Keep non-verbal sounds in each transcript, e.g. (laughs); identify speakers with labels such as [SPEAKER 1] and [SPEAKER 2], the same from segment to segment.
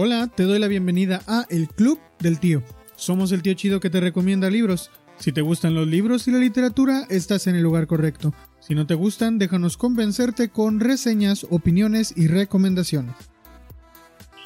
[SPEAKER 1] Hola, te doy la bienvenida a El Club del Tío. Somos el tío chido que te recomienda libros. Si te gustan los libros y la literatura, estás en el lugar correcto. Si no te gustan, déjanos convencerte con reseñas, opiniones y recomendaciones.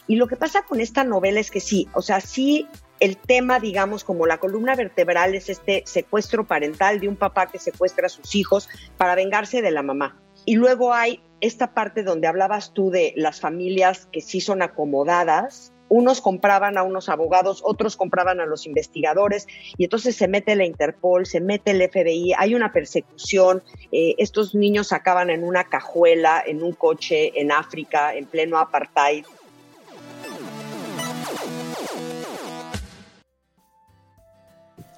[SPEAKER 2] Y lo que pasa con esta novela es que sí, o sea, sí el tema, digamos, como la columna vertebral es este secuestro parental de un papá que secuestra a sus hijos para vengarse de la mamá. Y luego hay esta parte donde hablabas tú de las familias que sí son acomodadas, unos compraban a unos abogados, otros compraban a los investigadores, y entonces se mete la Interpol, se mete el FBI, hay una persecución, eh, estos niños acaban en una cajuela, en un coche, en África, en pleno apartheid.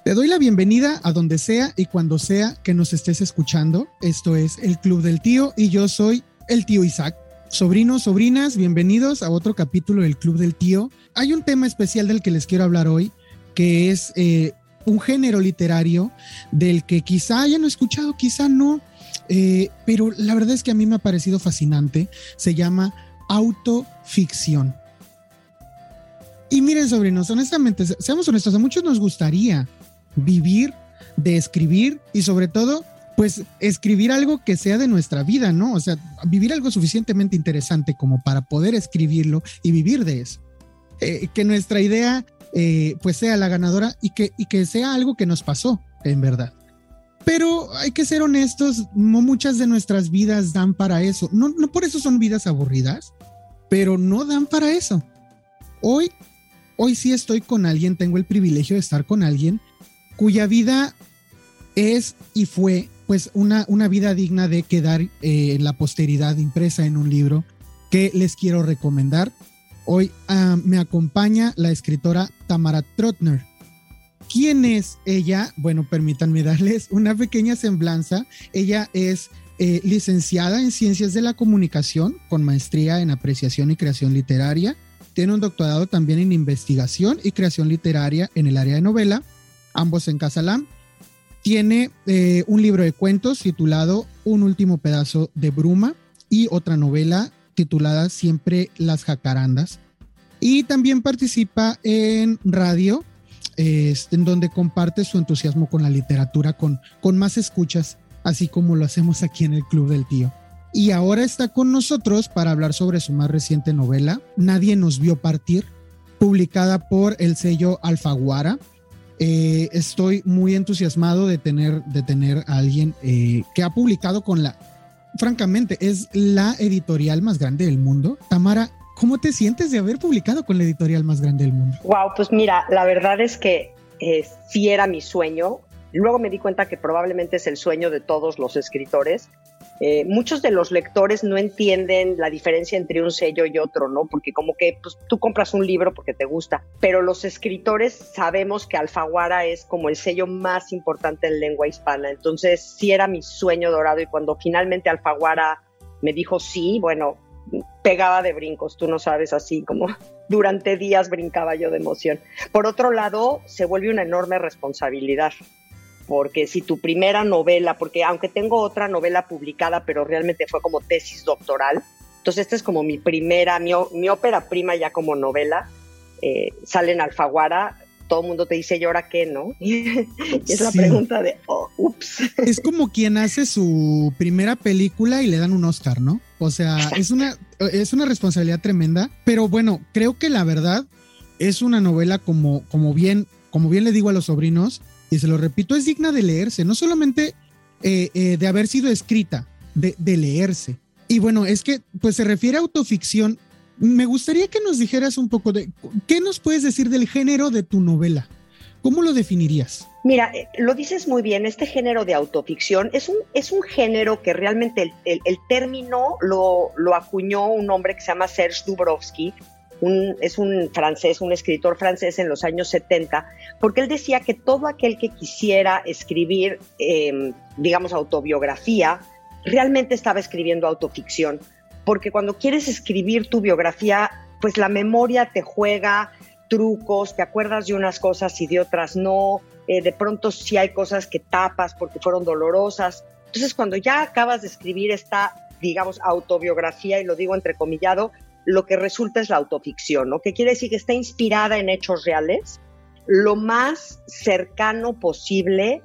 [SPEAKER 1] Te doy la bienvenida a donde sea y cuando sea que nos estés escuchando. Esto es el Club del Tío y yo soy el tío Isaac. Sobrinos, sobrinas, bienvenidos a otro capítulo del Club del Tío. Hay un tema especial del que les quiero hablar hoy, que es eh, un género literario del que quizá hayan escuchado, quizá no, eh, pero la verdad es que a mí me ha parecido fascinante. Se llama autoficción. Y miren, sobrinos, honestamente, seamos honestos, a muchos nos gustaría vivir de escribir y sobre todo pues escribir algo que sea de nuestra vida, ¿no? O sea, vivir algo suficientemente interesante como para poder escribirlo y vivir de eso. Eh, que nuestra idea eh, pues sea la ganadora y que, y que sea algo que nos pasó, en verdad. Pero hay que ser honestos, no muchas de nuestras vidas dan para eso. No, no por eso son vidas aburridas, pero no dan para eso. Hoy, hoy sí estoy con alguien, tengo el privilegio de estar con alguien cuya vida es y fue pues una, una vida digna de quedar en eh, la posteridad impresa en un libro que les quiero recomendar. Hoy ah, me acompaña la escritora Tamara Trotner. ¿Quién es ella? Bueno, permítanme darles una pequeña semblanza. Ella es eh, licenciada en Ciencias de la Comunicación con maestría en Apreciación y Creación Literaria. Tiene un doctorado también en Investigación y Creación Literaria en el área de novela, ambos en Casalam tiene eh, un libro de cuentos titulado Un último pedazo de bruma y otra novela titulada Siempre las jacarandas. Y también participa en radio, en donde comparte su entusiasmo con la literatura, con, con más escuchas, así como lo hacemos aquí en el Club del Tío. Y ahora está con nosotros para hablar sobre su más reciente novela, Nadie nos vio partir, publicada por el sello Alfaguara eh, estoy muy entusiasmado de tener, de tener a alguien eh, que ha publicado con la, francamente, es la editorial más grande del mundo. Tamara, ¿cómo te sientes de haber publicado con la editorial más grande del mundo?
[SPEAKER 2] Wow, pues mira, la verdad es que eh, sí era mi sueño. Luego me di cuenta que probablemente es el sueño de todos los escritores. Eh, muchos de los lectores no entienden la diferencia entre un sello y otro, ¿no? Porque como que pues, tú compras un libro porque te gusta, pero los escritores sabemos que Alfaguara es como el sello más importante en lengua hispana. Entonces sí era mi sueño dorado y cuando finalmente Alfaguara me dijo sí, bueno, pegaba de brincos, tú no sabes, así como (laughs) durante días brincaba yo de emoción. Por otro lado, se vuelve una enorme responsabilidad porque si tu primera novela, porque aunque tengo otra novela publicada, pero realmente fue como tesis doctoral, entonces esta es como mi primera, mi, ópera prima ya como novela, eh, sale en Alfaguara, todo el mundo te dice, ¿y ahora qué, no? (laughs) y es la pregunta de, oh, ups. (laughs)
[SPEAKER 1] Es como quien hace su primera película y le dan un Oscar, ¿no? O sea, es una, es una responsabilidad tremenda, pero bueno, creo que la verdad es una novela como, como bien, como bien le digo a los sobrinos, y se lo repito, es digna de leerse, no solamente eh, eh, de haber sido escrita, de, leerse. Y bueno, es que pues se refiere a autoficción. Me gustaría que nos dijeras un poco de qué nos puedes decir del género de tu novela. ¿Cómo lo definirías?
[SPEAKER 2] Mira, eh, lo dices muy bien, este género de autoficción es un, es un género que realmente el, el, término lo, lo, acuñó un hombre que se llama Serge Dubrovsky, es un francés, un escritor francés en los años 70, porque él decía que todo aquel que quisiera escribir, em, digamos, autobiografía, realmente estaba escribiendo autoficción, porque cuando quieres escribir tu biografía, pues la memoria te juega trucos, te acuerdas de unas cosas y de otras no, eh, de pronto sí hay cosas que tapas porque fueron dolorosas. Entonces, cuando ya acabas de escribir esta, digamos, autobiografía, y lo digo entrecomillado, lo que resulta es la autoficción, ¿no? Que quiere decir que está inspirada en hechos reales, lo más cercano posible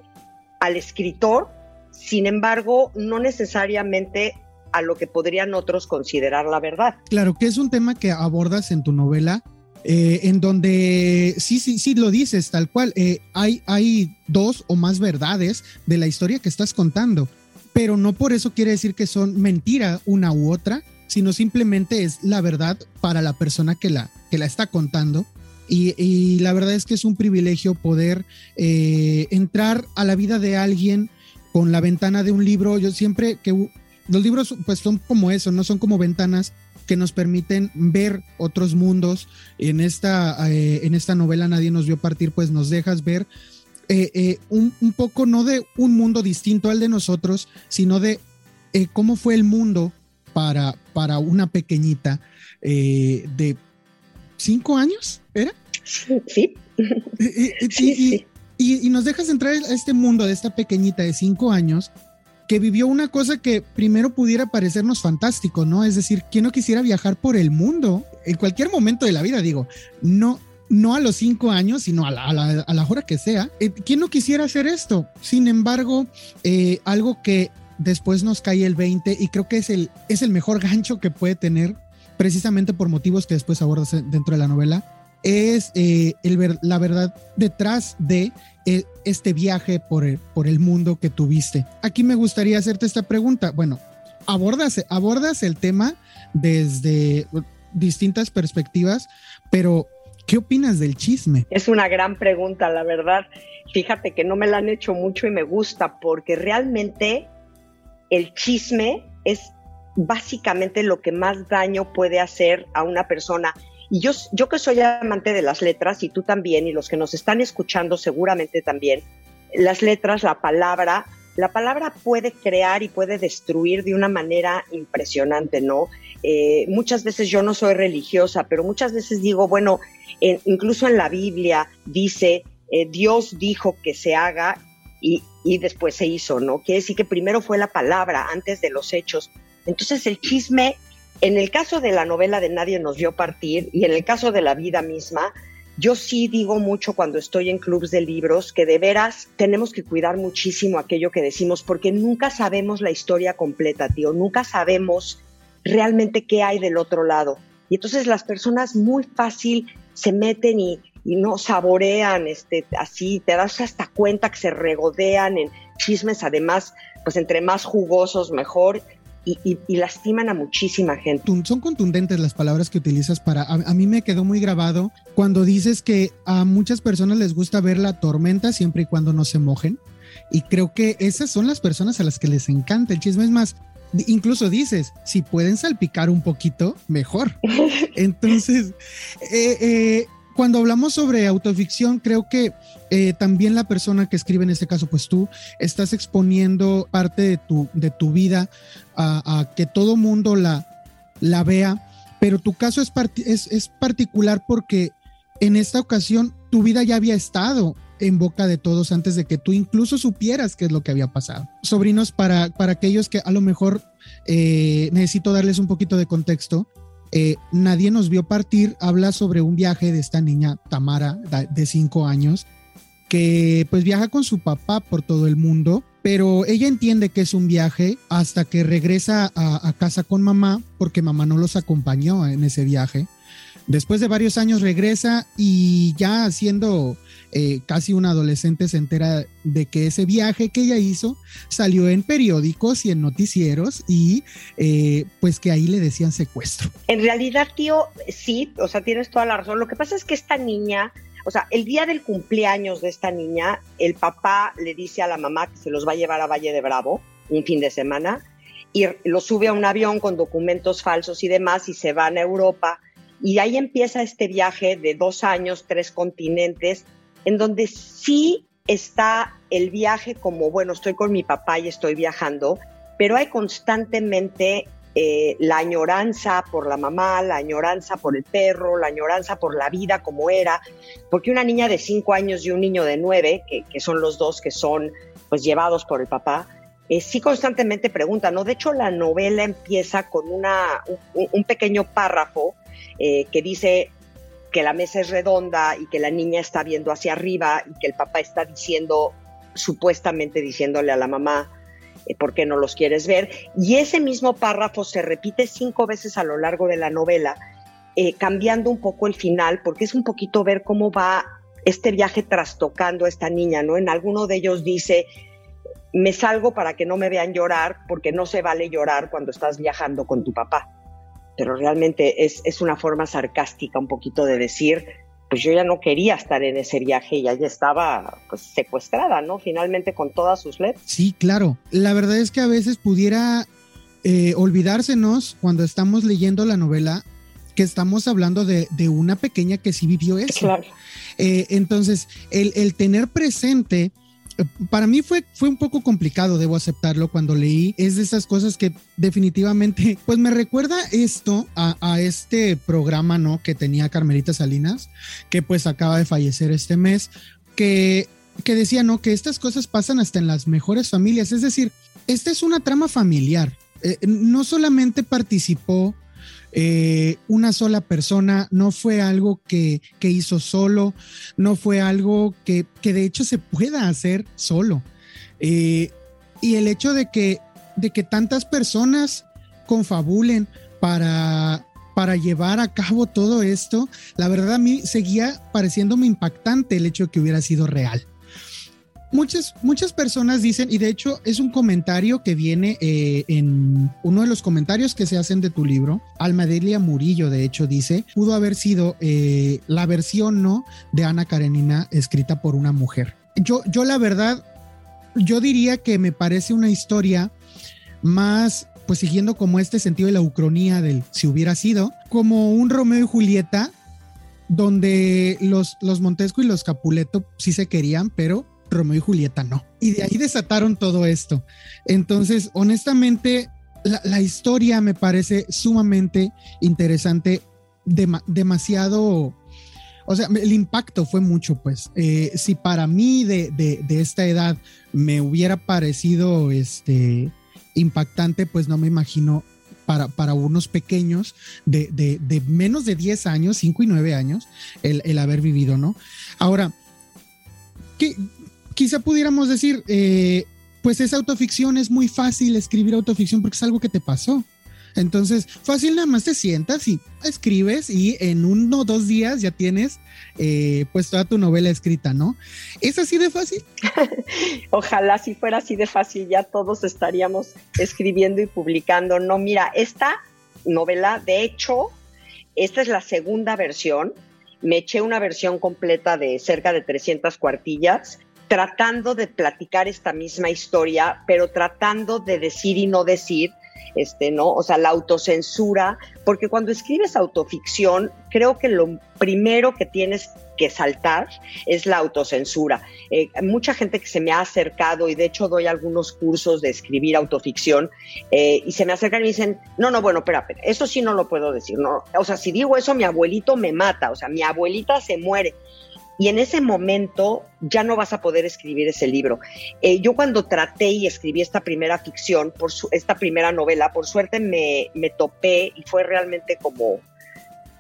[SPEAKER 2] al escritor, sin embargo, no necesariamente a lo que podrían otros considerar la verdad.
[SPEAKER 1] Claro, que es un tema que abordas en tu novela, eh, en donde sí, sí, sí lo dices tal cual, eh, hay, hay dos o más verdades de la historia que estás contando, pero no por eso quiere decir que son mentira una u otra, sino simplemente es la verdad para la persona que la, que la está contando. Y, la verdad es que es un privilegio poder eh, entrar a la vida de alguien con la ventana de un libro. Yo siempre que los libros pues son como eso, no son como ventanas que nos permiten ver otros mundos. En esta, eh, en esta novela Nadie nos vio partir, pues nos dejas ver eh, un, un, poco no de un mundo distinto al de nosotros, sino de cómo fue el mundo para, para una pequeñita de cinco años, ¿era?
[SPEAKER 2] Sí.
[SPEAKER 1] Y, nos dejas entrar a este mundo de esta pequeñita de cinco años que vivió una cosa que primero pudiera parecernos fantástico, ¿no? Es decir, ¿quién no quisiera viajar por el mundo en cualquier momento de la vida? Digo, no, no a los cinco años, sino a la, hora que sea. Eh, ¿Quién no quisiera hacer esto? Sin embargo, eh, algo que después nos cae el 20 y creo que es el, es el mejor gancho que puede tener precisamente por motivos que después abordas dentro de la novela, es eh, el la verdad detrás de eh, este viaje por el, por el mundo que tuviste. Aquí me gustaría hacerte esta pregunta. Bueno, abordas, abordas el tema desde distintas perspectivas, pero ¿qué opinas del chisme?
[SPEAKER 2] Es una gran pregunta, la verdad. Fíjate que no me la han hecho mucho y me gusta porque realmente el chisme es básicamente lo que más daño puede hacer a una persona. Y yo, yo que soy amante de las letras, y tú también, y los que nos están escuchando seguramente también, las letras, la palabra, la palabra puede crear y puede destruir de una manera impresionante, ¿no? Eh, muchas veces yo no soy religiosa, pero muchas veces digo, bueno, incluso en la Biblia dice, eh, Dios dijo que se haga y, después se hizo, ¿no? Quiere decir que primero fue la palabra antes de los hechos. Entonces el chisme, en el caso de la novela de Nadie nos vio partir y en el caso de la vida misma, yo sí digo mucho cuando estoy en clubs de libros que de veras tenemos que cuidar muchísimo aquello que decimos porque nunca sabemos la historia completa, tío, nunca sabemos realmente qué hay del otro lado. Y entonces las personas muy fácil se meten y, y no saborean este así, te das hasta cuenta que se regodean en chismes además, pues entre más jugosos mejor y, lastiman a muchísima gente.
[SPEAKER 1] Son contundentes las palabras que utilizas para... A, mí me quedó muy grabado cuando dices que a muchas personas les gusta ver la tormenta siempre y cuando no se mojen. Y creo que esas son las personas a las que les encanta el chisme. Es más, incluso dices, si pueden salpicar un poquito, mejor. (laughs) Entonces, eh, eh, cuando hablamos sobre autoficción, creo que eh, también la persona que escribe en este caso, pues tú, estás exponiendo parte de tu, de tu vida a, que todo mundo la, la vea, pero tu caso es, es, particular porque en esta ocasión tu vida ya había estado en boca de todos antes de que tú incluso supieras qué es lo que había pasado. Sobrinos, para, para aquellos que a lo mejor eh, necesito darles un poquito de contexto, eh, Nadie nos vio partir, habla sobre un viaje de esta niña Tamara de cinco años, que pues viaja con su papá por todo el mundo, pero ella entiende que es un viaje hasta que regresa a, casa con mamá, porque mamá no los acompañó en ese viaje. Después de varios años regresa y ya siendo eh, casi una adolescente se entera de que ese viaje que ella hizo salió en periódicos y en noticieros y eh, pues que ahí le decían secuestro.
[SPEAKER 2] En realidad, tío, sí, o sea, tienes toda la razón. Lo que pasa es que esta niña o sea, el día del cumpleaños de esta niña, el papá le dice a la mamá que se los va a llevar a Valle de Bravo un fin de semana y lo sube a un avión con documentos falsos y demás y se van a Europa. Y ahí empieza este viaje de dos años, tres continentes, en donde sí está el viaje como, bueno, estoy con mi papá y estoy viajando, pero hay constantemente eh, la añoranza por la mamá, la añoranza por el perro, la añoranza por la vida como era, porque una niña de cinco años y un niño de nueve, que, son los dos que son pues llevados por el papá, eh, sí constantemente preguntan, ¿no? De hecho, la novela empieza con una, un, pequeño párrafo eh, que dice que la mesa es redonda y que la niña está viendo hacia arriba y que el papá está diciendo, supuestamente diciéndole a la mamá, eh, ¿por qué no los quieres ver? Y ese mismo párrafo se repite cinco veces a lo largo de la novela, eh, cambiando un poco el final, porque es un poquito ver cómo va este viaje trastocando a esta niña, ¿no? En alguno de ellos dice, me salgo para que no me vean llorar, porque no se vale llorar cuando estás viajando con tu papá. Pero realmente es, es una forma sarcástica un poquito de decir, pues yo ya no quería estar en ese viaje y ya estaba pues secuestrada, ¿no? Finalmente con todas sus letras.
[SPEAKER 1] Sí, claro. La verdad es que a veces pudiera eh, olvidársenos cuando estamos leyendo la novela que estamos hablando de, una pequeña que sí vivió eso. Claro. Eh, entonces, el, el tener presente para mí fue, fue un poco complicado, debo aceptarlo, cuando leí. Es de esas cosas que definitivamente, pues me recuerda esto a, este programa, ¿no? Que tenía Carmelita Salinas, que pues acaba de fallecer este mes, que, que decía, ¿no? Que estas cosas pasan hasta en las mejores familias. Es decir, esta es una trama familiar. Eh, no solamente participó eh, una sola persona, no fue algo que, hizo solo, no fue algo que, de hecho se pueda hacer solo. Eh, y el hecho de que, de que tantas personas confabulen para, para llevar a cabo todo esto, la verdad a mí seguía pareciéndome impactante el hecho de que hubiera sido real muchas, muchas personas dicen, y de hecho es un comentario que viene eh, en uno de los comentarios que se hacen de tu libro, Almadelia Murillo, de hecho, dice, pudo haber sido eh, la versión no de Ana Karenina escrita por una mujer. Yo, yo la verdad, yo diría que me parece una historia más pues siguiendo como este sentido de la ucronía del si hubiera sido, como un Romeo y Julieta, donde los, los Montesco y los Capuleto sí se querían, pero Romeo y Julieta no. Y de ahí desataron todo esto. Entonces, honestamente, la, historia me parece sumamente interesante, demasiado... O sea, el impacto fue mucho, pues. Eh, si para mí de, esta edad me hubiera parecido este, impactante, pues no me imagino para, para, unos pequeños de, menos de 10 años, 5 y 9 años, el, el haber vivido, ¿no? Ahora, ¿qué, quizá pudiéramos decir, eh, pues esa autoficción es muy fácil escribir autoficción porque es algo que te pasó. Entonces, fácil nada más te sientas y escribes y en uno o dos días ya tienes eh, pues toda tu novela escrita, ¿no? ¿Es así de fácil? (laughs)
[SPEAKER 2] Ojalá si fuera así de fácil ya todos estaríamos escribiendo y publicando. No, mira, esta novela, de hecho, esta es la segunda versión. Me eché una versión completa de cerca de 300 cuartillas tratando de platicar esta misma historia, pero tratando de decir y no decir, este, ¿no? O sea, la autocensura, porque cuando escribes autoficción, creo que lo primero que tienes que saltar es la autocensura. Eh, mucha gente que se me ha acercado, y de hecho doy algunos cursos de escribir autoficción, eh, y se me acercan y dicen, no, no, bueno, espera, espera, eso sí no lo puedo decir, no, o sea, si digo eso, mi abuelito me mata, o sea, mi abuelita se muere y en ese momento ya no vas a poder escribir ese libro. Eh, yo cuando traté y escribí esta primera ficción, por esta primera novela, por suerte me, me topé y fue realmente como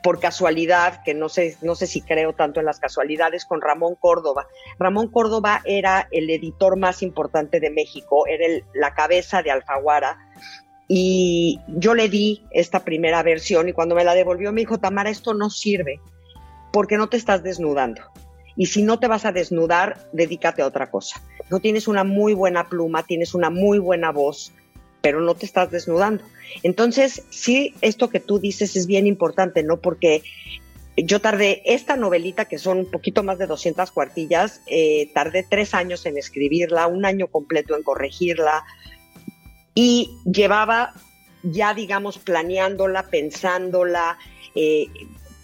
[SPEAKER 2] por casualidad, que no sé, no sé si creo tanto en las casualidades, con Ramón Córdoba. Ramón Córdoba era el editor más importante de México, era la cabeza de Alfaguara. Y yo le di esta primera versión y cuando me la devolvió me dijo, Tamara, esto no sirve porque no te estás desnudando. Y si no te vas a desnudar, dedícate a otra cosa. No tienes una muy buena pluma, tienes una muy buena voz, pero no te estás desnudando. Entonces, sí, esto que tú dices es bien importante, ¿no? Porque yo tardé esta novelita, que son un poquito más de 200 cuartillas, eh, tardé tres años en escribirla, un año completo en corregirla y llevaba ya, digamos, planeándola, pensándola, eh,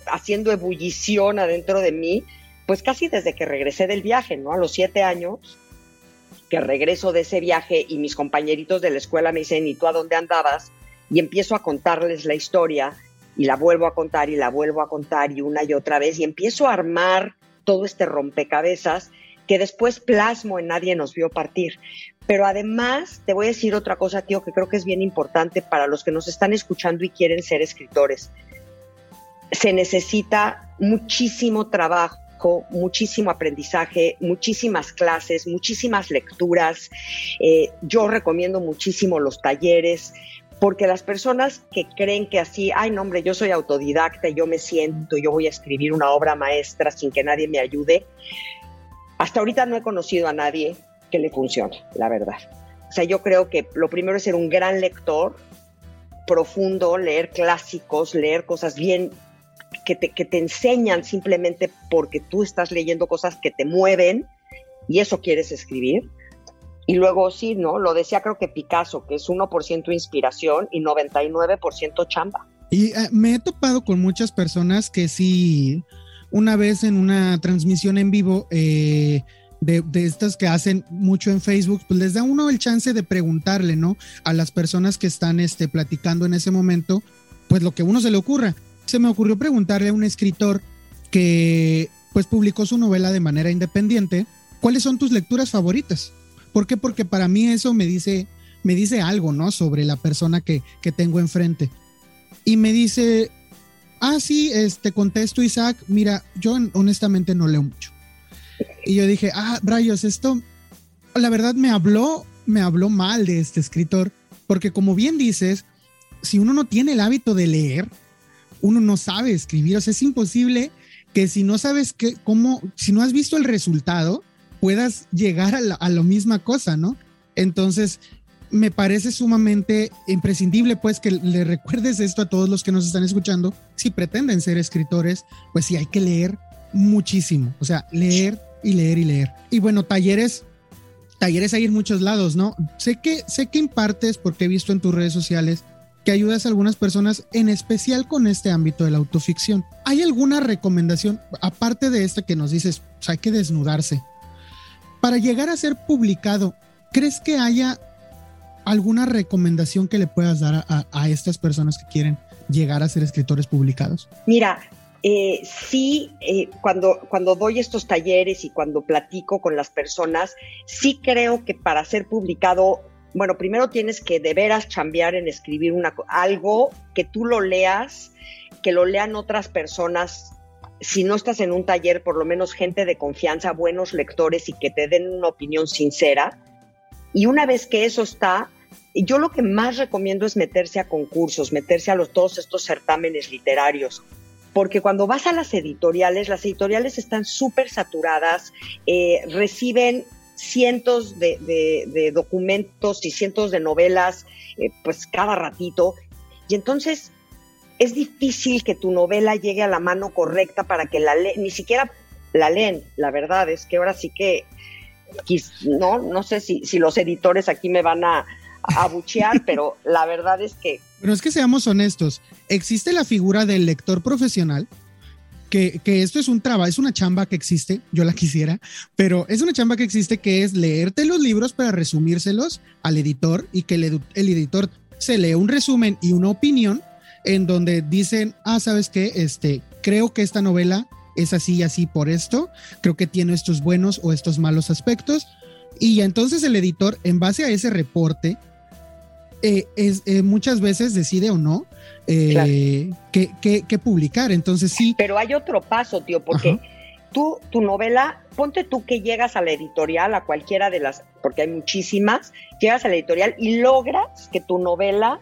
[SPEAKER 2] haciendo ebullición adentro de mí pues casi desde que regresé del viaje, ¿no? A los siete años, que regreso de ese viaje y mis compañeritos de la escuela me dicen, ¿y tú a dónde andabas? y empiezo a contarles la historia y la vuelvo a contar y la vuelvo a contar y una y otra vez y empiezo a armar todo este rompecabezas que después plasmo en Nadie nos vio partir. Pero además te voy a decir otra cosa, tío, que creo que es bien importante para los que nos están escuchando y quieren ser escritores. Se necesita muchísimo trabajo, muchísimo aprendizaje, muchísimas clases, muchísimas lecturas. Eh, yo recomiendo muchísimo los talleres, porque las personas que creen que así, ay, no, hombre, yo soy autodidacta, yo me siento, yo voy a escribir una obra maestra sin que nadie me ayude, hasta ahorita no he conocido a nadie que le funcione, la verdad. O sea, yo creo que lo primero es ser un gran lector, profundo, leer clásicos, leer cosas bien que te, que te enseñan simplemente porque tú estás leyendo cosas que te mueven y eso quieres escribir y luego sí, ¿no? Lo decía creo que Picasso, que es 1% inspiración y 99% chamba.
[SPEAKER 1] Y eh, me he topado con muchas personas que sí, una vez en una transmisión en vivo eh, de, estas que hacen mucho en Facebook, pues les da uno el chance de preguntarle, ¿no? A las personas que están este, platicando en ese momento, pues lo que uno se le ocurra. Se me ocurrió preguntarle a un escritor que pues publicó su novela de manera independiente, ¿cuáles son tus lecturas favoritas? ¿Por? Porque para mí eso me dice, me dice algo, ¿no? Sobre la persona que, que tengo enfrente. Y me dice, ah, sí, este, contesto Isaac, mira, yo honestamente no leo mucho. Y yo dije, ah, rayos, esto, la verdad me habló, me habló mal de este escritor, porque como bien dices, si uno no tiene el hábito de leer, uno no sabe escribir, o sea, es imposible que si no sabes qué, cómo, si no has visto el resultado, puedas llegar a la, misma cosa, ¿no? Entonces, me parece sumamente imprescindible, pues, que le recuerdes esto a todos los que nos están escuchando. Si pretenden ser escritores, pues sí, hay que leer muchísimo, o sea, leer y leer y leer. Y bueno, talleres, talleres hay en muchos lados, ¿no? Sé que, sé que impartes, porque he visto en tus redes sociales, que ayudas a algunas personas, en especial con este ámbito de la autoficción. ¿Hay alguna recomendación, aparte de esta que nos dices, hay que desnudarse? Para llegar a ser publicado, ¿crees que haya alguna recomendación que le puedas dar a, estas personas que quieren llegar a ser escritores publicados?
[SPEAKER 2] Mira, eh, sí, eh, cuando, cuando doy estos talleres y cuando platico con las personas, sí creo que para ser publicado, bueno, primero tienes que de veras chambear en escribir una, algo que tú lo leas, que lo lean otras personas si no estás en un taller, por lo menos gente de confianza, buenos lectores y que te den una opinión sincera. Y una vez que eso está, yo lo que más recomiendo es meterse a concursos, meterse a los, todos estos certámenes literarios, porque cuando vas a las editoriales, las editoriales están súper saturadas, eh, reciben cientos de, documentos y cientos de novelas, eh, pues cada ratito, y entonces es difícil que tu novela llegue a la mano correcta para que la leen, ni siquiera la leen, la verdad es que ahora sí que, no, no sé si, si los editores aquí me van a, abuchear, pero la verdad es que...
[SPEAKER 1] Pero es que seamos honestos, existe la figura del lector profesional, que, esto es un trabajo, es una chamba que existe, yo la quisiera, pero es una chamba que existe que es leerte los libros para resumírselos al editor y que el, el editor se lee un resumen y una opinión en donde dicen, ah, ¿sabes qué? Este, creo que esta novela es así y así por esto, creo que tiene estos buenos o estos malos aspectos. Y entonces el editor, en base a ese reporte, eh, es, eh, muchas veces decide o no eh, qué, publicar. Entonces sí.
[SPEAKER 2] Pero hay otro paso, tío, porque tú, tu novela, ponte tú que llegas a la editorial, a cualquiera de las, porque hay muchísimas, llegas a la editorial y logras que tu novela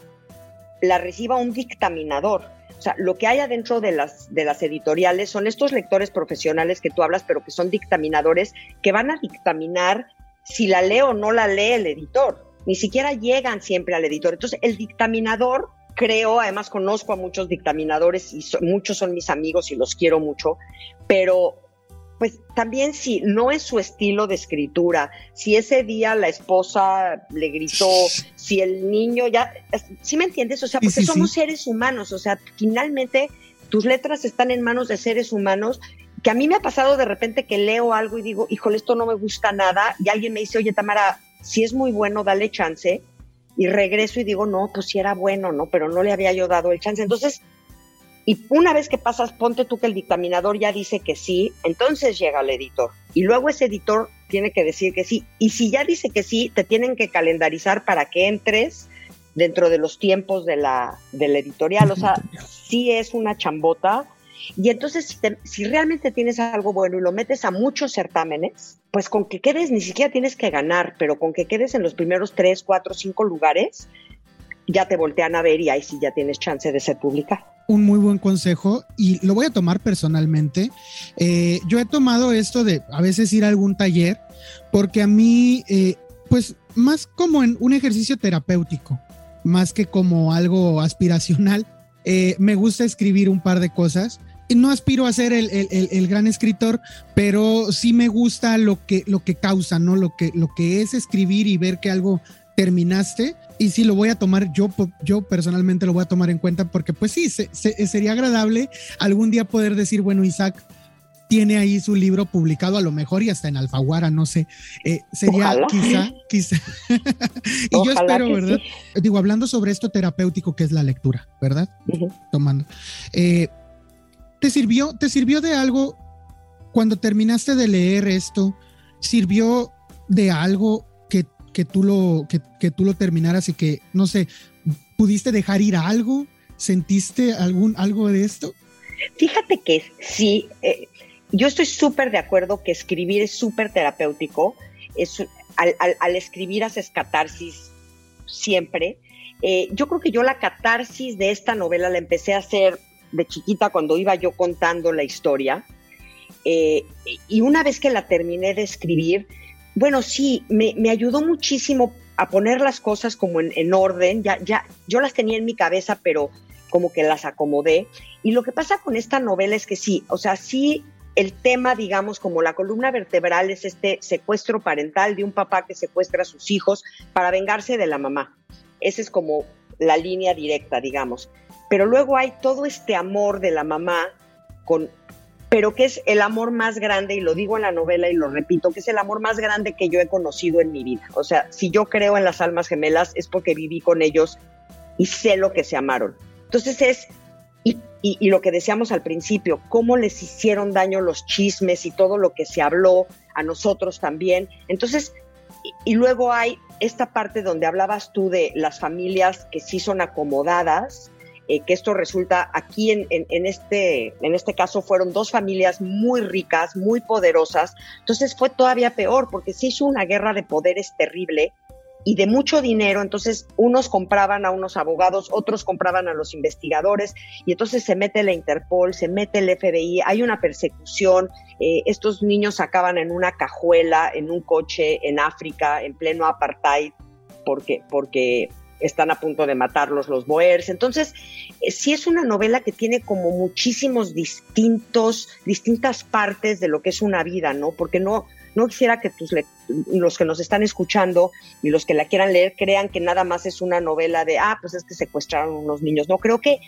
[SPEAKER 2] la reciba un dictaminador. O sea, lo que hay adentro de las, de las editoriales son estos lectores profesionales que tú hablas, pero que son dictaminadores, que van a dictaminar si la lee o no la lee el editor. Ni siquiera llegan siempre al editor. Entonces, el dictaminador, creo, además conozco a muchos dictaminadores y muchos son mis amigos y los quiero mucho, pero pues también si no es su estilo de escritura, si ese día la esposa le gritó, si el niño ya, ¿sí me entiendes? O sea, porque somos seres humanos, o sea, finalmente tus letras están en manos de seres humanos, que a mí me ha pasado de repente que leo algo y digo, híjole, esto no me gusta nada, y alguien me dice, oye, Tamara, si es muy bueno, dale chance, y regreso y digo, no, pues sí era bueno, ¿no? Pero no le había yo dado el chance. Entonces, y una vez que pasas, ponte tú que el dictaminador ya dice que sí, entonces llega el editor. Y luego ese editor tiene que decir que sí. Y si ya dice que sí, te tienen que calendarizar para que entres dentro de los tiempos de la, del editorial. O sea, (laughs) sí es una chambota. Y entonces, si, si, realmente tienes algo bueno y lo metes a muchos certámenes, pues con que quedes, ni siquiera tienes que ganar, pero con que quedes en los primeros tres, cuatro, cinco lugares, ya te voltean a ver y ahí sí ya tienes chance de ser publicado.
[SPEAKER 1] Un muy buen consejo y lo voy a tomar personalmente. Eh, yo he tomado esto de a veces ir a algún taller porque a mí, eh, pues más como en un ejercicio terapéutico, más que como algo aspiracional, eh, me gusta escribir un par de cosas. No aspiro a ser el, el, el, gran escritor, pero sí me gusta lo que, lo que causa, ¿no? Lo que, lo que es escribir y ver que algo terminaste. Y sí lo voy a tomar yo yo personalmente lo voy a tomar en cuenta porque pues sí sería agradable algún día poder decir bueno Isaac tiene ahí su libro publicado a lo mejor y hasta en Alfaguara no sé eh, sería quizá quizá. (laughs) Y yo espero verdad digo hablando sobre esto terapéutico que es la lectura verdad tomando. Eh, te sirvió te sirvió de algo cuando terminaste de leer esto sirvió de algo que tú lo, que, tú lo terminaras y que, no sé, pudiste dejar ir algo? ¿Sentiste algún, algo de esto?
[SPEAKER 2] Fíjate que sí, eh, yo estoy súper de acuerdo que escribir es súper terapéutico. Es, al, escribir haces catarsis siempre. Eh, yo creo que yo la catarsis de esta novela la empecé a hacer de chiquita cuando iba yo contando la historia. Eh, y una vez que la terminé de escribir, bueno, sí, me, ayudó muchísimo a poner las cosas como en, orden. Ya, ya, yo las tenía en mi cabeza, pero como que las acomodé. Y lo que pasa con esta novela es que sí, o sea, sí el tema, digamos, como la columna vertebral es este secuestro parental de un papá que secuestra a sus hijos para vengarse de la mamá. Esa es como la línea directa, digamos. Pero luego hay todo este amor de la mamá con pero que es el amor más grande, y lo digo en la novela y lo repito, que es el amor más grande que yo he conocido en mi vida. O sea, si yo creo en las almas gemelas es porque viví con ellos y sé lo que se amaron. Entonces es, y, y, lo que decíamos al principio, cómo les hicieron daño los chismes y todo lo que se habló a nosotros también. Entonces, y luego hay esta parte donde hablabas tú de las familias que sí son acomodadas, eh, que esto resulta aquí en, este, en este caso fueron dos familias muy ricas, muy poderosas, entonces fue todavía peor porque se hizo una guerra de poderes terrible y de mucho dinero, entonces unos compraban a unos abogados, otros compraban a los investigadores y entonces se mete la Interpol, se mete el FBI, hay una persecución, eh, estos niños acaban en una cajuela, en un coche en África, en pleno apartheid, porque, porque están a punto de matarlos los Boers. Entonces, eh, sí es una novela que tiene como muchísimos distintos, distintas partes de lo que es una vida, ¿no? Porque no, no quisiera que tus los que nos están escuchando y los que la quieran leer crean que nada más es una novela de, ah, pues es que secuestraron unos niños. No, creo que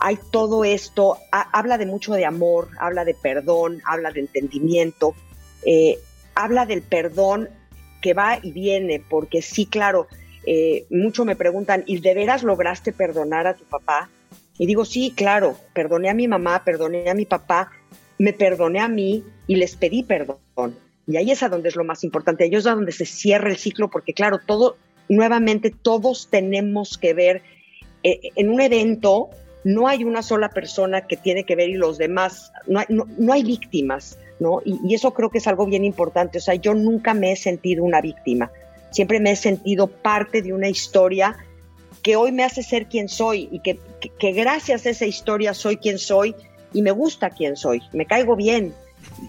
[SPEAKER 2] hay todo esto, habla de mucho de amor, habla de perdón, habla de entendimiento, eh, habla del perdón que va y viene, porque sí, claro, eh, mucho me preguntan, ¿y de veras lograste perdonar a tu papá? Y digo, sí, claro, perdoné a mi mamá, perdoné a mi papá, me perdoné a mí y les pedí perdón. Y ahí es a donde es lo más importante, ahí es a donde se cierra el ciclo, porque claro, todo, nuevamente todos tenemos que ver eh, en un evento, no hay una sola persona que tiene que ver y los demás, no hay, no, hay víctimas, ¿no? Y, y, eso creo que es algo bien importante, o sea, yo nunca me he sentido una víctima siempre me he sentido parte de una historia que hoy me hace ser quien soy y que, gracias a esa historia soy quien soy y me gusta quien soy, me caigo bien.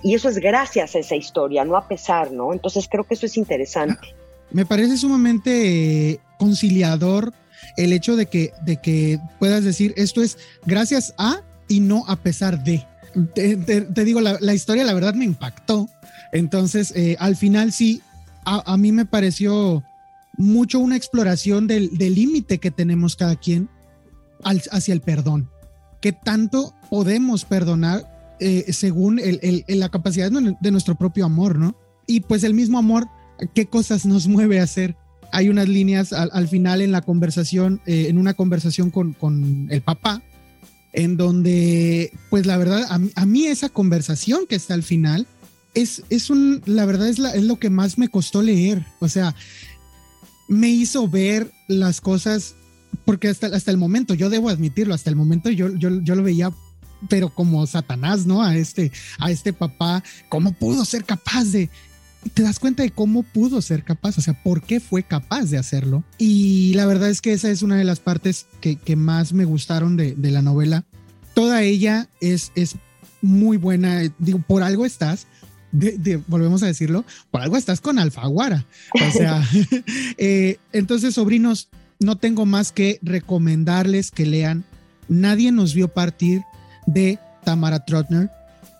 [SPEAKER 2] Y eso es gracias a esa historia, no a pesar, ¿no? Entonces creo que eso es interesante.
[SPEAKER 1] Me parece sumamente eh, conciliador el hecho de que, de que puedas decir esto es gracias a y no a pesar de. Te, digo, la, historia la verdad me impactó. Entonces, eh, al final sí, a, mí me pareció mucho una exploración del límite que tenemos cada quien hacia el perdón. ¿Qué tanto podemos perdonar eh, según la capacidad de nuestro propio amor, ¿no? Y pues el mismo amor, ¿qué cosas nos (laughs) mueve a hacer? hay unas líneas al, final en la conversación, eh, en una conversación con, con, el papá, en donde, pues la verdad, a, mí esa conversación que está al final es, es un, la verdad es, es lo que más me costó leer. O sea, me hizo ver las cosas, porque hasta, hasta el momento, yo debo admitirlo, hasta el momento yo, yo, yo lo veía pero como Satanás, ¿no? A este, a este papá, ¿cómo pudo ser capaz de, te das cuenta de cómo pudo ser capaz, o sea, por qué fue capaz de hacerlo. Y la verdad es que esa es una de las partes que, más me gustaron de, la novela. Toda ella es, es muy buena, digo, por algo estás, volvemos a decirlo, por algo estás con Alfaguara. O sea, (laughs) eh, entonces, sobrinos, no tengo más que recomendarles que lean Nadie nos vio partir de Tamara Trotner.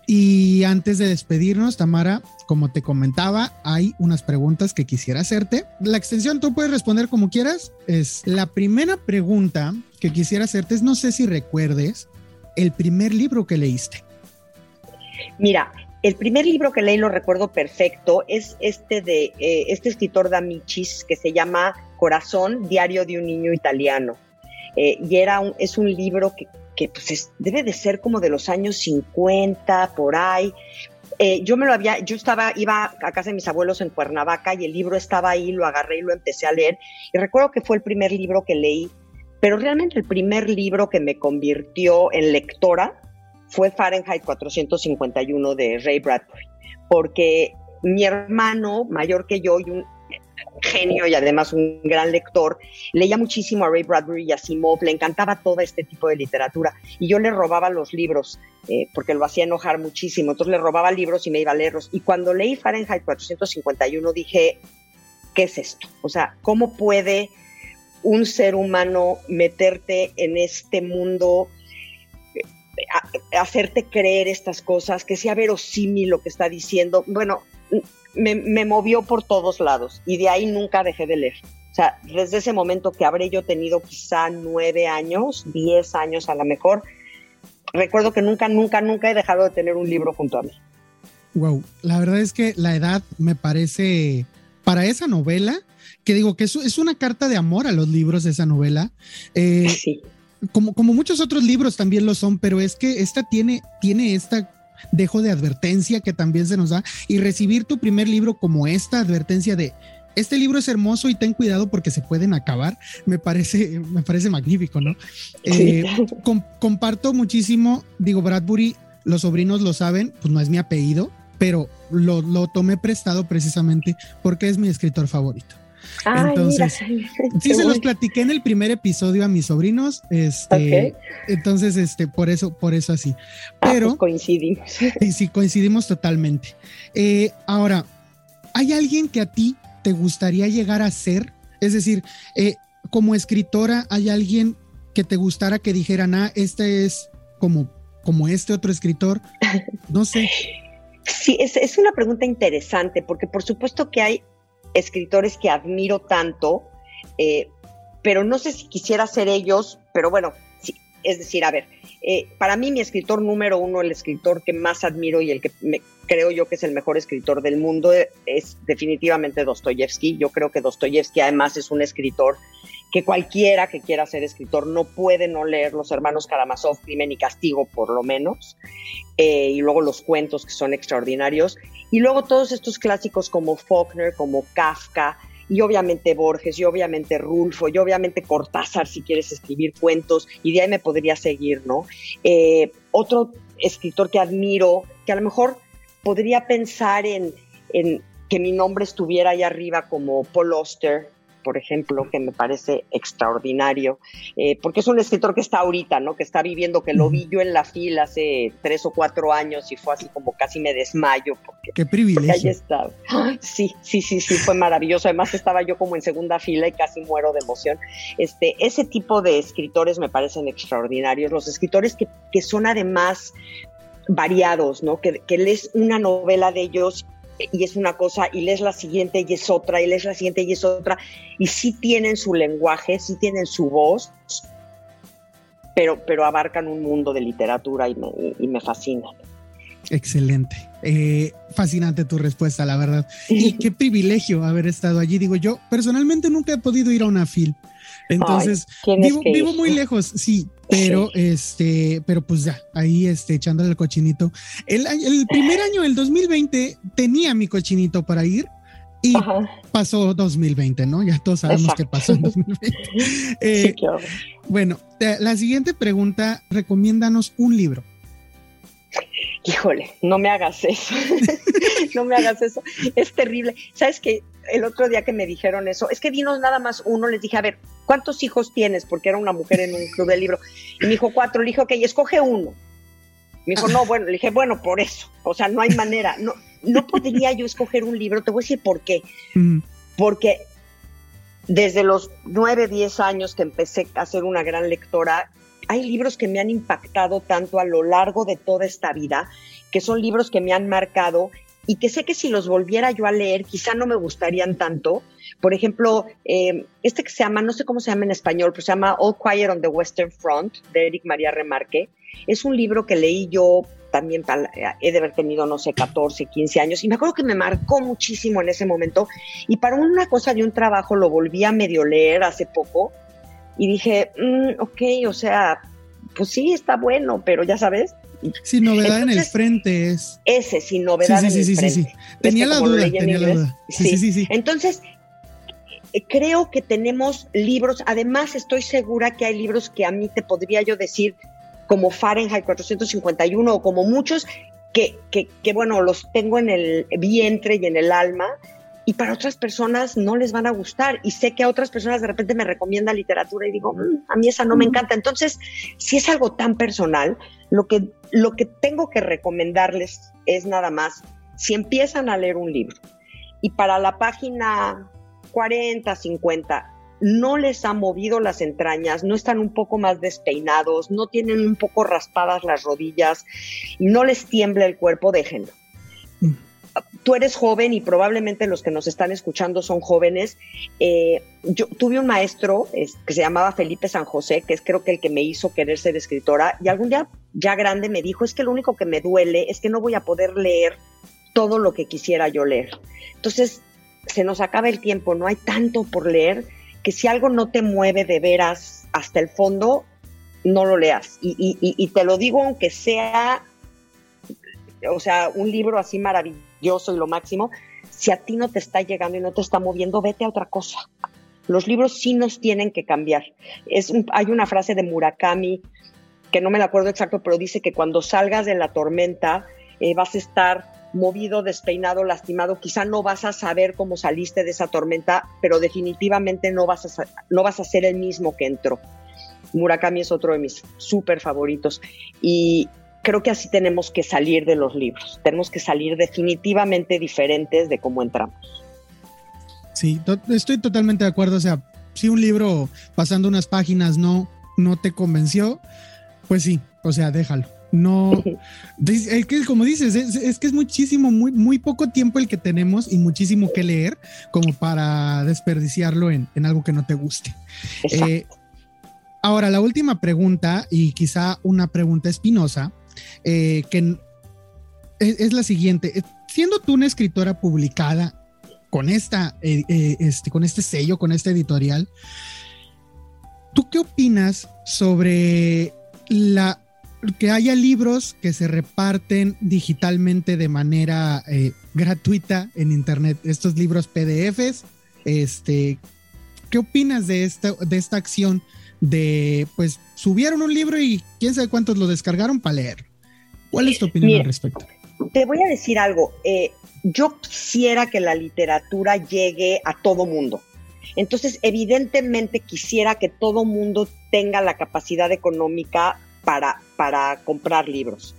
[SPEAKER 1] Y antes de despedirnos, Tamara, como te comentaba, hay unas preguntas que quisiera hacerte. La extensión tú puedes responder como quieras. Es la primera pregunta que quisiera hacerte es no sé si recuerdes el primer libro que leíste.
[SPEAKER 2] Mira, el primer libro que leí lo recuerdo perfecto, es este de eh, este escritor D'Amicis que se llama Corazón, Diario de un Niño Italiano. Eh, y era es un libro que, que pues debe de ser como de los años 50, por ahí. Eh, yo me lo había, yo estaba, iba a casa de mis abuelos en Cuernavaca y el libro estaba ahí, lo agarré y lo empecé a leer. Y recuerdo que fue el primer libro que leí, pero realmente el primer libro que me convirtió en lectora fue Fahrenheit 451 de Ray Bradbury, porque mi hermano mayor que yo y un genio y además un gran lector, leía muchísimo a Ray Bradbury y a Simov, le encantaba todo este tipo de literatura y yo le robaba los libros eh, porque lo hacía enojar muchísimo, entonces le robaba libros y me iba a leerlos y cuando leí Fahrenheit 451 dije, ¿qué es esto? O sea, ¿cómo puede un ser humano meterte en este mundo? Hacerte creer estas cosas, que sea verosímil lo que está diciendo. Bueno, me, movió por todos lados y de ahí nunca dejé de leer. O sea, desde ese momento que habré yo tenido quizá nueve años, diez años a lo mejor, recuerdo que nunca, nunca, nunca he dejado de tener un libro junto a mí.
[SPEAKER 1] Wow, la verdad es que la edad me parece, para esa novela, que digo que es, es una carta de amor a los libros de esa novela. Eh, sí. Como, como muchos otros libros también lo son, pero es que esta tiene, tiene esta dejo de advertencia que también se nos da. Y recibir tu primer libro como esta advertencia de este libro es hermoso y ten cuidado porque se pueden acabar, me parece, (laughs) me parece magnífico, ¿no? Eh, comparto muchísimo, digo, Bradbury, los sobrinos lo saben, pues no es mi apellido, pero lo, lo tomé prestado precisamente porque es mi escritor favorito entonces, (laughs) sí se los platiqué en el primer episodio a mis sobrinos, este, entonces, este, por eso, por eso así. Ah, pues Pero
[SPEAKER 2] coincidimos. (laughs)
[SPEAKER 1] Sí, coincidimos totalmente. Eh, ahora, ¿hay alguien que a ti te gustaría llegar a ser? Es decir, eh, como escritora, ¿hay alguien que te gustara que dijeran, ah, este es como, como este otro escritor? No sé. (laughs)
[SPEAKER 2] Sí, es, es una pregunta interesante, porque por supuesto que hay escritores que admiro tanto, eh, pero no sé si quisiera ser ellos, pero bueno, sí, es decir, a ver, eh, para mí mi escritor número uno, el escritor que más admiro y el que creo yo que es el mejor escritor del mundo es definitivamente Dostoyevsky. Yo creo que Dostoyevsky además es un escritor que cualquiera que quiera ser escritor no puede no leer Los Hermanos Karamazov, Crimen y Castigo, por lo menos, eh, y luego los cuentos que son extraordinarios, y luego todos estos clásicos como Faulkner, como Kafka, y obviamente Borges, y obviamente Rulfo, y obviamente Cortázar si quieres escribir cuentos, y de ahí me podría seguir, ¿no? Eh, otro escritor que admiro, que a lo mejor podría pensar en, en que mi nombre estuviera ahí arriba como Paul Auster, por ejemplo, que me parece extraordinario, eh, porque es un escritor que está ahorita, ¿no? Que está viviendo, que lo vi yo en la fila hace tres o cuatro años y fue así como casi me desmayo. Porque,
[SPEAKER 1] Qué privilegio.
[SPEAKER 2] ahí estaba. Sí, sí, sí, sí, fue maravilloso. Además estaba yo como en segunda fila y casi muero de emoción. Este, ese tipo de escritores me parecen extraordinarios. Los escritores que, que son además variados, ¿no? Que, que lees una novela de ellos y es una cosa, y lees la siguiente y es otra, y lees la siguiente y es otra, y sí tienen su lenguaje, sí tienen su voz, pero, pero abarcan un mundo de literatura y me, y me fascinan.
[SPEAKER 1] Excelente. Eh, fascinante tu respuesta, la verdad. Y (laughs) qué privilegio haber estado allí. Digo, yo personalmente nunca he podido ir a una FIL. Entonces, vivo, muy lejos, sí, pero este, pero pues ya, ahí este, echándole el cochinito. El, el primer año, el 2020, tenía mi cochinito para ir y pasó 2020, ¿no? Ya todos sabemos qué pasó en 2020. (laughs) Eh, bueno, la siguiente pregunta, recomiéndanos un libro.
[SPEAKER 2] Híjole, no me hagas eso. (laughs) (laughs) no me hagas eso. Es terrible. ¿Sabes que El otro día que me dijeron eso, es que dinos nada más uno, les dije, a ver, ¿cuántos hijos tienes? Porque era una mujer en un club de libro. Y me dijo cuatro, le dije, ok, escoge uno. Me dijo, no, bueno, le dije, bueno, por eso. O sea, no hay manera. No, no podría yo escoger un libro. Te voy a decir por qué. Porque desde los nueve, diez años que empecé a ser una gran lectora, hay libros que me han impactado tanto a lo largo de toda esta vida, que son libros que me han marcado y que sé que si los volviera yo a leer, quizá no me gustarían tanto. Por ejemplo, eh, este que se llama, no sé cómo se llama en español, pero se llama All Quiet on the Western Front, de Eric María Remarque. Es un libro que leí yo también, he de haber tenido, no sé, 14, 15 años, y me acuerdo que me marcó muchísimo en ese momento. Y para una cosa de un trabajo lo volví a medio leer hace poco, y dije, mm, ok, o sea, pues sí, está bueno, pero ya sabes.
[SPEAKER 1] Sin novedad en el frente es.
[SPEAKER 2] Ese, sin novedad en el frente. Sí, sí,
[SPEAKER 1] Tenía la duda, tenía la duda. Sí, sí, sí.
[SPEAKER 2] Entonces, eh, creo que tenemos libros, además estoy segura que hay libros que a mí te podría yo decir, como Fahrenheit 451 o como muchos, que, que, que bueno, los tengo en el vientre y en el alma, y para otras personas no les van a gustar. Y sé que a otras personas de repente me recomiendan literatura y digo, mm, a mí esa no me encanta. Entonces, si es algo tan personal, lo que, lo que tengo que recomendarles es nada más, si empiezan a leer un libro y para la página 40, 50, no les ha movido las entrañas, no están un poco más despeinados, no tienen un poco raspadas las rodillas, no les tiembla el cuerpo, déjenlo tú eres joven y probablemente los que nos están escuchando son jóvenes. Eh, yo tuve un maestro que se llamaba Felipe San José, que es creo que el que me hizo querer ser escritora, y algún día ya grande me dijo, es que lo único que me duele es que no voy a poder leer todo lo que quisiera yo leer. Entonces, se nos acaba el tiempo, no hay tanto por leer, que si algo no te mueve de veras hasta el fondo, no lo leas. y te lo digo aunque sea, o sea, un libro así maravilloso yo soy lo máximo, si a ti no te está llegando y no te está moviendo, vete a otra cosa. Los libros sí nos tienen que cambiar. Hay una frase de Murakami, que no me la acuerdo exacto, pero dice que cuando salgas de la tormenta eh, vas a estar movido, despeinado, lastimado. Quizá no vas a saber cómo saliste de esa tormenta, pero definitivamente no vas a, no vas a ser el mismo que entró. Murakami es otro de mis súper favoritos. Y, creo que así tenemos que salir de los libros. Tenemos que salir definitivamente diferentes de cómo entramos.
[SPEAKER 1] Sí, estoy totalmente de acuerdo. O sea, si un libro pasando unas páginas no, no te convenció, pues sí, o sea, déjalo. No, (laughs) es que como dices, es, que es muchísimo, muy, muy poco tiempo el que tenemos y muchísimo que leer como para desperdiciarlo en, algo que no te guste. Eh, ahora, la última pregunta, y quizá una pregunta espinosa, eh, que es, la siguiente. Eh, siendo tú una escritora publicada con, esta, eh, este, con este sello, con este editorial, ¿tú qué opinas sobre la que haya libros que se reparten digitalmente de manera gratuita en internet, estos libros PDFs, este, ¿qué opinas de esta, de esta acción de, pues, subieron un libro y quién sabe cuántos lo descargaron para leer? ¿Cuál es tu opinión al respecto?
[SPEAKER 2] Te voy a decir algo. Eh, yo quisiera que la literatura llegue a todo mundo. Entonces, evidentemente quisiera que todo mundo tenga la capacidad económica para, para comprar libros.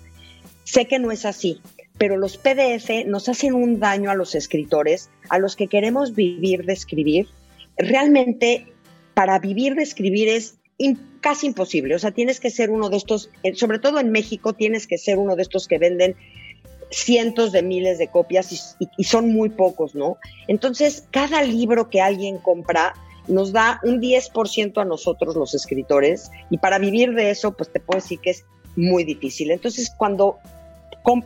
[SPEAKER 2] Sé que no es así, pero los PDF nos hacen un daño a los escritores, a los que queremos vivir de escribir. Realmente, para vivir de escribir es casi imposible. O sea, tienes que ser uno de estos, eh, sobre todo en México, tienes que ser uno de estos que venden cientos de miles de copias y, son muy pocos, ¿no? Entonces, cada libro que alguien compra nos da un 10% a nosotros los escritores y para vivir de eso, pues te puedo decir que es muy difícil. Entonces, cuando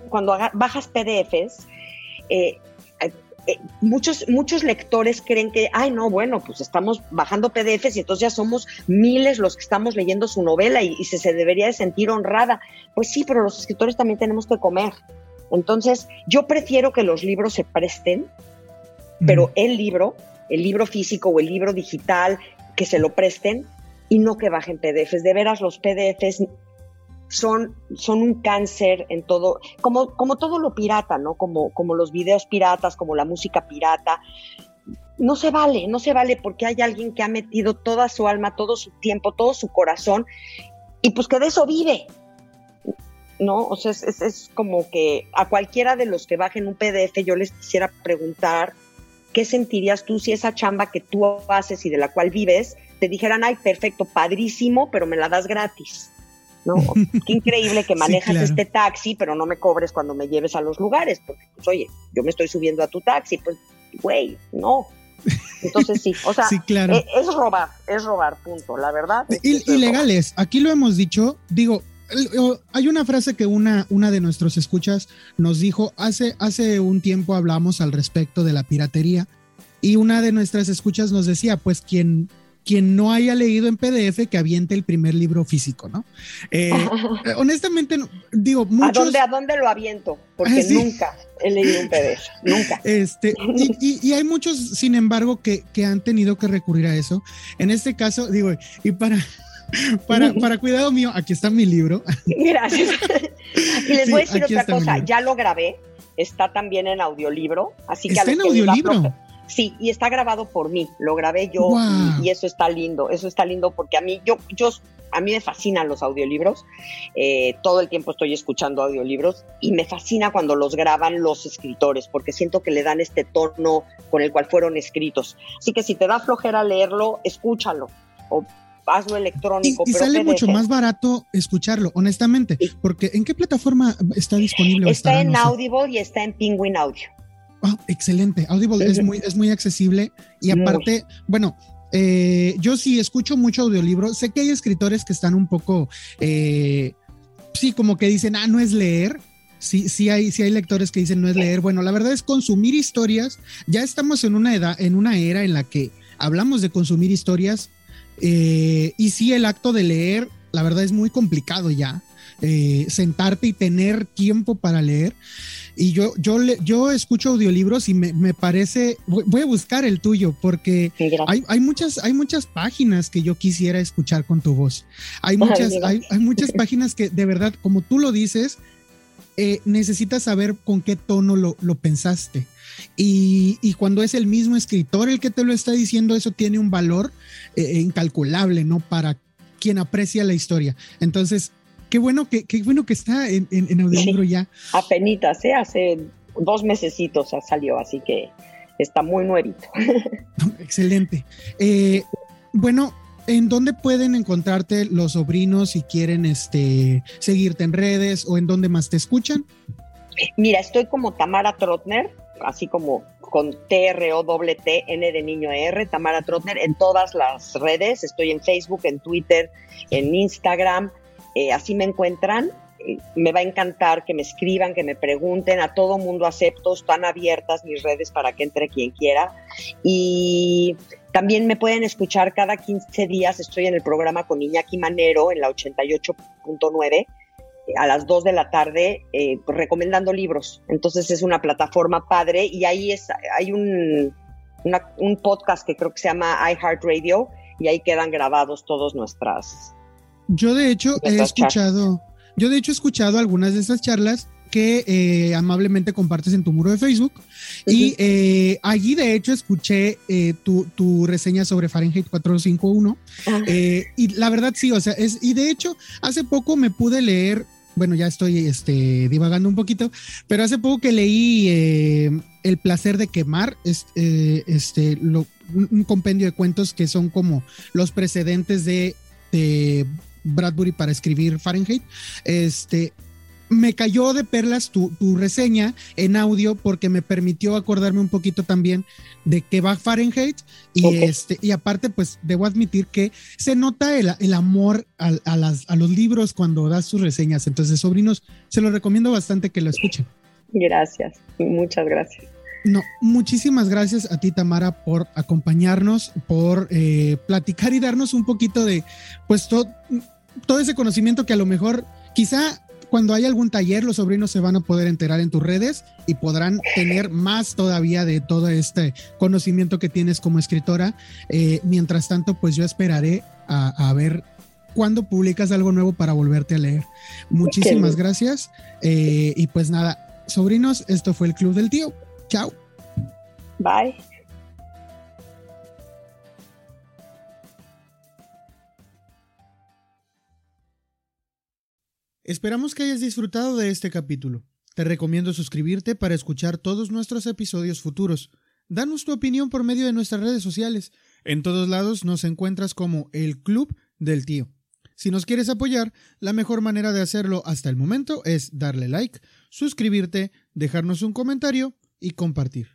[SPEAKER 2] cuando bajas PDFs, eh, eh, muchos, muchos lectores creen que, ay, no, bueno, pues estamos bajando PDFs y entonces ya somos miles los que estamos leyendo su novela y, se, se, debería de sentir honrada. Pues sí, pero los escritores también tenemos que comer. Entonces, yo prefiero que los libros se presten, pero el libro, el libro físico o el libro digital, que se lo presten y no que bajen PDFs. De veras, los PDFs son, son un cáncer en todo, como, como todo lo pirata, ¿no? Como, como los videos piratas, como la música pirata. No se vale, no se vale porque hay alguien que ha metido toda su alma, todo su tiempo, todo su corazón y pues que de eso vive. ¿No? O sea, es, es como que a cualquiera de los que bajen un PDF yo les quisiera preguntar qué sentirías tú si esa chamba que tú haces y de la cual vives te dijeran, ay, perfecto, padrísimo, pero me la das gratis. ¿No? Qué increíble que (laughs) manejas este taxi, pero no me cobres cuando me lleves a los lugares, porque, pues, oye, yo me estoy subiendo a tu taxi, pues, güey, no. Entonces sí, o sea, (laughs) eh, es, robar, es robar, punto, la verdad.
[SPEAKER 1] ilegales, aquí lo hemos dicho, digo, hay una frase que una, una de nuestros escuchas nos dijo, hace, hace un tiempo hablamos al respecto de la piratería y una de nuestras escuchas nos decía, pues quien quien no haya leído en PDF que aviente el primer libro físico, ¿no? Eh, (laughs) honestamente, digo, muchos...
[SPEAKER 2] ¿A dónde, ¿A dónde lo aviento? Porque ah, nunca he leído un PDF, nunca.
[SPEAKER 1] Este, y, hay muchos, sin embargo, que, que han tenido que recurrir a eso. En este caso, digo, y para... (laughs) Para, para, cuidado mío, aquí está mi libro.
[SPEAKER 2] Gracias. (laughs) Y les voy a decir otra cosa, ya lo grabé, está también en audiolibro, así que
[SPEAKER 1] ¿Está
[SPEAKER 2] en
[SPEAKER 1] audiolibro?
[SPEAKER 2] Sí, y está grabado por mí, lo grabé yo y, eso está lindo, eso está lindo porque a mí, yo, yo, a mí me fascinan los audiolibros, eh, todo el tiempo estoy escuchando audiolibros y me fascina cuando los graban los escritores porque siento que le dan este tono con el cual fueron escritos. Así que si te da flojera leerlo, escúchalo o hazlo electrónico.
[SPEAKER 1] Y, sale mucho más barato escucharlo, honestamente, porque ¿en qué plataforma está disponible?
[SPEAKER 2] Está en Audible y está en Penguin Audio.
[SPEAKER 1] Ah, excelente. Audible es muy, es muy accesible y aparte, bueno, eh, yo sí escucho mucho audiolibro. Sé que hay escritores que están un poco, eh, sí, como que dicen, ah, no es leer. Sí, sí hay, sí hay lectores que dicen no es leer. Bueno, la verdad es consumir historias. Ya estamos en una edad, en una era en la que hablamos de consumir historias. Eh, y sí, el acto de leer, la verdad es muy complicado ya. Sentarte y tener tiempo para leer. Y yo, yo, yo escucho audiolibros y me, parece, voy a buscar el tuyo porque hay, hay, muchas, hay muchas páginas que yo quisiera escuchar con tu voz. Hay muchas, hay, hay, muchas (laughs) páginas que de verdad, como tú lo dices, eh, necesitas saber con qué tono lo, lo pensaste. Y, y, cuando es el mismo escritor el que te lo está diciendo, eso tiene un valor eh, incalculable, ¿no? Para quien aprecia la historia. Entonces, qué bueno que, qué bueno que está en, en, audiolibro ya.
[SPEAKER 2] Apenitas, ¿eh? hace dos mesecitos salió, así que está muy nuevito. (laughs)
[SPEAKER 1] Excelente. Eh, bueno, ¿en dónde pueden encontrarte los sobrinos si quieren este, seguirte en redes o en dónde más te escuchan?
[SPEAKER 2] Mira, estoy como Tamara Trotner, así como con T-R-O-T, N de niño R, Tamara Trotner, en todas las redes. Estoy en Facebook, en Twitter, en Instagram. Eh, así me encuentran. Eh, me va a encantar que me escriban, que me pregunten. A todo mundo acepto, están abiertas mis redes para que entre quien quiera. Y también me pueden escuchar cada 15 días. Estoy en el programa con Iñaki Manero en la 88.9 eh, a las 2 de la tarde pues, recomendando libros. Entonces es una plataforma padre y ahí es, hay un, un podcast que creo que se llama iHeartRadio y ahí quedan grabados todos nuestras
[SPEAKER 1] yo de hecho he escuchado, yo de hecho he escuchado algunas de esas charlas que eh, amablemente compartes en tu muro de Facebook. Y eh, allí, de hecho, escuché eh, tu, reseña sobre Fahrenheit 451. y la verdad, sí, o sea, es, y de hecho, hace poco me pude leer, bueno, ya estoy este, divagando un poquito, pero hace poco que leí El placer de quemar, este, este un compendio de cuentos que son como los precedentes de Bradbury para escribir Fahrenheit. Este, me cayó de perlas tu, reseña en audio porque me permitió acordarme un poquito también de que va Fahrenheit y este y aparte pues debo admitir que se nota el, amor a, las, a los libros cuando das sus reseñas. Entonces sobrinos se lo recomiendo bastante que lo escuchen.
[SPEAKER 2] Gracias muchas gracias.
[SPEAKER 1] No, muchísimas gracias a ti, Tamara, por acompañarnos, por eh, platicar y darnos un poquito de, pues, todo ese conocimiento que a lo mejor, quizá cuando hay algún taller, los sobrinos se van a poder enterar en tus redes y podrán tener más todavía de todo este conocimiento que tienes como escritora. Eh, mientras tanto, pues yo esperaré a, ver cuándo publicas algo nuevo para volverte a leer. Muchísimas gracias. Eh, y pues nada, sobrinos, esto fue el Club del Tío. Chao.
[SPEAKER 2] Bye.
[SPEAKER 1] Esperamos que hayas disfrutado de este capítulo. Te recomiendo suscribirte para escuchar todos nuestros episodios futuros. Danos tu opinión por medio de nuestras redes sociales. En todos lados nos encuentras como el Club del Tío. Si nos quieres apoyar, la mejor manera de hacerlo hasta el momento es darle like, suscribirte, dejarnos un comentario y compartir.